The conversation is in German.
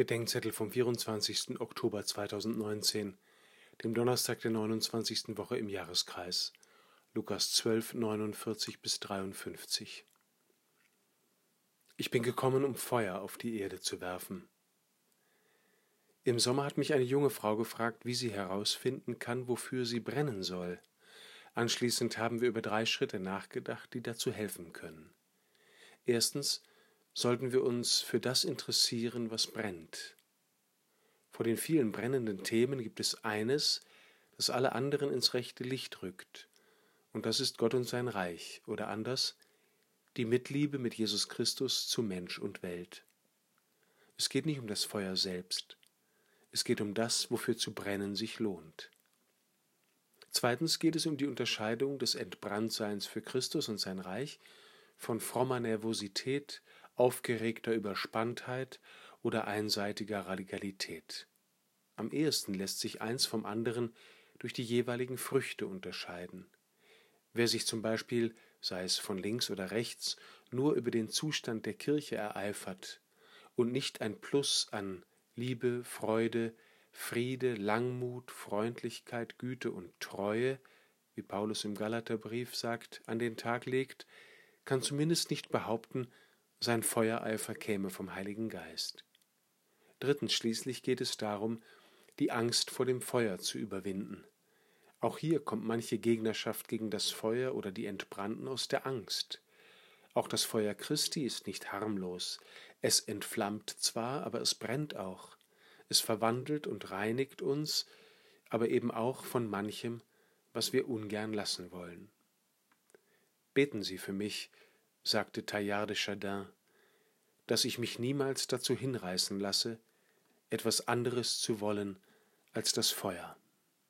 Bedenkzettel vom 24. Oktober 2019, dem Donnerstag der 29. Woche im Jahreskreis. Lukas 12, 49 bis 53. Ich bin gekommen, um Feuer auf die Erde zu werfen. Im Sommer hat mich eine junge Frau gefragt, wie sie herausfinden kann, wofür sie brennen soll. Anschließend haben wir über drei Schritte nachgedacht, die dazu helfen können. Erstens sollten wir uns für das interessieren, was brennt. Vor den vielen brennenden Themen gibt es eines, das alle anderen ins rechte Licht rückt, und das ist Gott und sein Reich, oder anders, die Mitliebe mit Jesus Christus zu Mensch und Welt. Es geht nicht um das Feuer selbst, es geht um das, wofür zu brennen sich lohnt. Zweitens geht es um die Unterscheidung des Entbranntseins für Christus und sein Reich von frommer Nervosität aufgeregter Überspanntheit oder einseitiger Radikalität. Am ehesten lässt sich eins vom anderen durch die jeweiligen Früchte unterscheiden. Wer sich zum Beispiel, sei es von links oder rechts, nur über den Zustand der Kirche ereifert und nicht ein Plus an Liebe, Freude, Friede, Langmut, Freundlichkeit, Güte und Treue, wie Paulus im Galaterbrief sagt, an den Tag legt, kann zumindest nicht behaupten, sein Feuereifer käme vom Heiligen Geist. Drittens schließlich geht es darum, die Angst vor dem Feuer zu überwinden. Auch hier kommt manche Gegnerschaft gegen das Feuer oder die Entbrannten aus der Angst. Auch das Feuer Christi ist nicht harmlos. Es entflammt zwar, aber es brennt auch. Es verwandelt und reinigt uns, aber eben auch von manchem, was wir ungern lassen wollen. Beten Sie für mich, sagte Taillard de Chardin, dass ich mich niemals dazu hinreißen lasse, etwas anderes zu wollen als das Feuer.